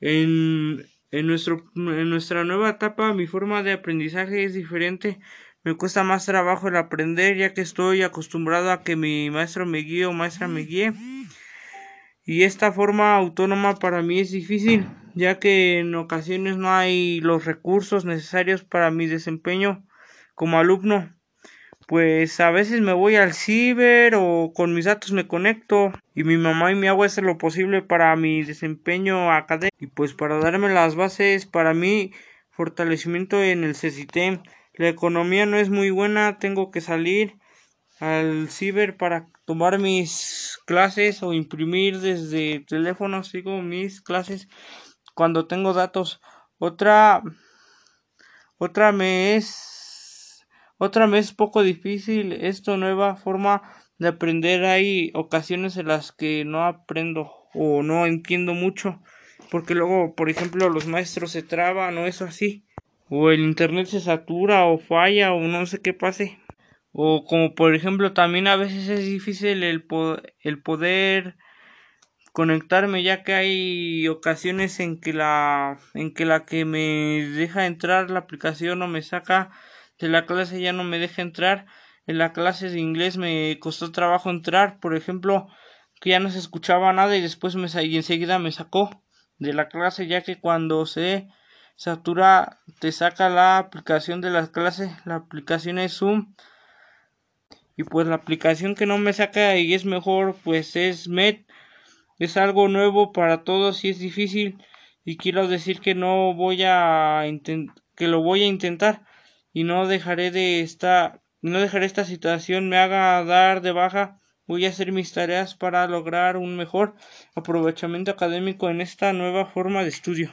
En, en, nuestro, en nuestra nueva etapa mi forma de aprendizaje es diferente. Me cuesta más trabajo el aprender ya que estoy acostumbrado a que mi maestro me guíe o maestra me guíe. Y esta forma autónoma para mí es difícil ya que en ocasiones no hay los recursos necesarios para mi desempeño como alumno. Pues a veces me voy al ciber o con mis datos me conecto y mi mamá y mi agua hacer lo posible para mi desempeño académico y pues para darme las bases para mi fortalecimiento en el CECITEM. La economía no es muy buena, tengo que salir al ciber para tomar mis clases o imprimir desde teléfono, sigo mis clases cuando tengo datos. Otra otra me es otra es poco difícil esta nueva forma de aprender. Hay ocasiones en las que no aprendo o no entiendo mucho porque luego, por ejemplo, los maestros se traban o eso así o el internet se satura o falla o no sé qué pase o como por ejemplo también a veces es difícil el, el poder conectarme ya que hay ocasiones en que la en que la que me deja entrar la aplicación o me saca de la clase ya no me deja entrar. En la clase de inglés me costó trabajo entrar por ejemplo que ya no se escuchaba nada y después me y enseguida me sacó de la clase ya que cuando se satura te saca la aplicación de las clases la aplicación es Zoom. Y pues la aplicación que no me saca y es mejor pues es Met es algo nuevo para todos y es difícil. Y quiero decir que no voy a que lo voy a intentar y no dejaré de esta no dejaré esta situación me haga dar de baja voy a hacer mis tareas para lograr un mejor aprovechamiento académico en esta nueva forma de estudio